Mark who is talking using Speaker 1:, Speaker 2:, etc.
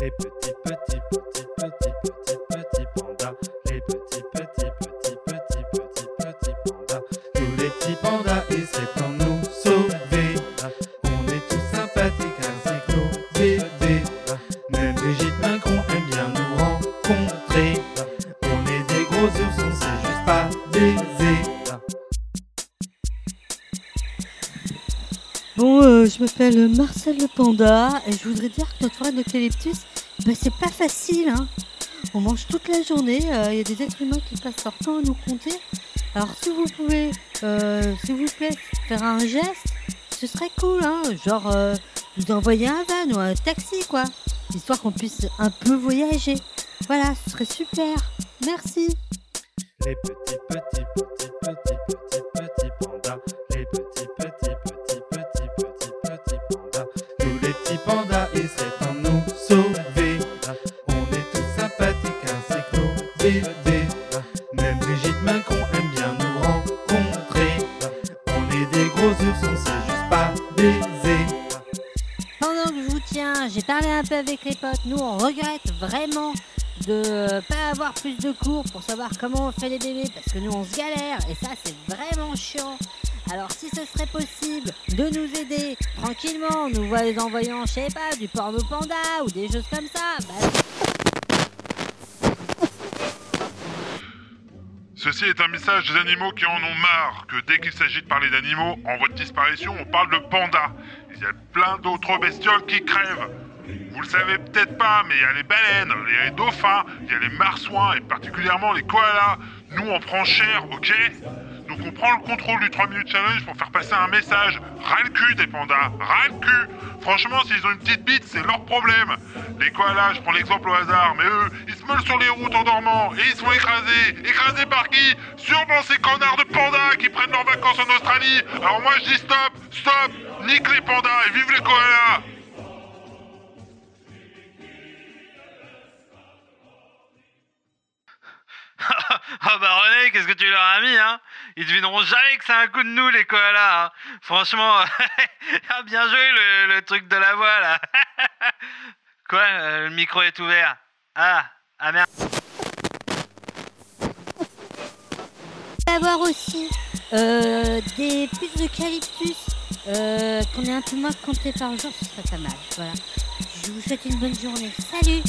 Speaker 1: Les petits, petits, petits, petits, petits, petits pandas. Les petits, petits, petits, petits, petits, petits pandas. Tous les petits pandas essaient pour nous sauver. On est tous sympathiques ainsi que nos bébés. Même Brigitte Macron aime bien nous rencontrer. On est des gros oursons, c'est juste pas baiser.
Speaker 2: Bon, euh, je m'appelle Marcel le Panda et je voudrais dire que notre forêt d'eucalyptus, ben, c'est pas facile. Hein. On mange toute la journée, euh, il y a des êtres humains qui passent leur temps à nous compter. Alors si vous pouvez, euh, s'il vous plaît, faire un geste, ce serait cool, hein. genre euh, nous envoyer un van ou un taxi, quoi, histoire qu'on puisse un peu voyager. Voilà, ce serait super. Merci.
Speaker 1: Les petits, petits, petits,
Speaker 2: tiens, j'ai parlé un peu avec les potes. Nous, on regrette vraiment de pas avoir plus de cours pour savoir comment on fait les bébés parce que nous, on se galère et ça, c'est vraiment chiant. Alors, si ce serait possible de nous aider tranquillement, nous les envoyant, je sais pas, du porno panda ou des choses comme ça, bah,
Speaker 3: Ceci est un message des animaux qui en ont marre que dès qu'il s'agit de parler d'animaux, en voie de disparition, on parle de pandas. Il y a plein d'autres bestioles qui crèvent. Vous le savez peut-être pas, mais il y a les baleines, il y a les dauphins, il y a les marsouins et particulièrement les koalas. Nous, on prend cher, ok? Prend le contrôle du 3 minutes challenge pour faire passer un message. Ras le cul des pandas, ras le cul Franchement, s'ils ont une petite bite, c'est leur problème. Les koalas, je prends l'exemple au hasard, mais eux, ils se meulent sur les routes en dormant et ils se font écraser. Écrasés par qui? Sûrement ces connards de pandas qui prennent leurs vacances en Australie. Alors moi, je dis stop, stop, nique les pandas et vive les koalas
Speaker 4: Ah bah René, qu'est-ce que tu leur as mis, hein? Ils devineront jamais que c'est un coup de nous, les koalas, hein Franchement, ah, bien joué le, truc de la voix, là Quoi euh, Le micro est ouvert? Ah, ah merde
Speaker 2: avoir aussi euh, des puces d'eucalyptus euh, qu'on est un peu moins compté par jour, ce serait pas mal. Voilà. Je vous souhaite une bonne journée. Salut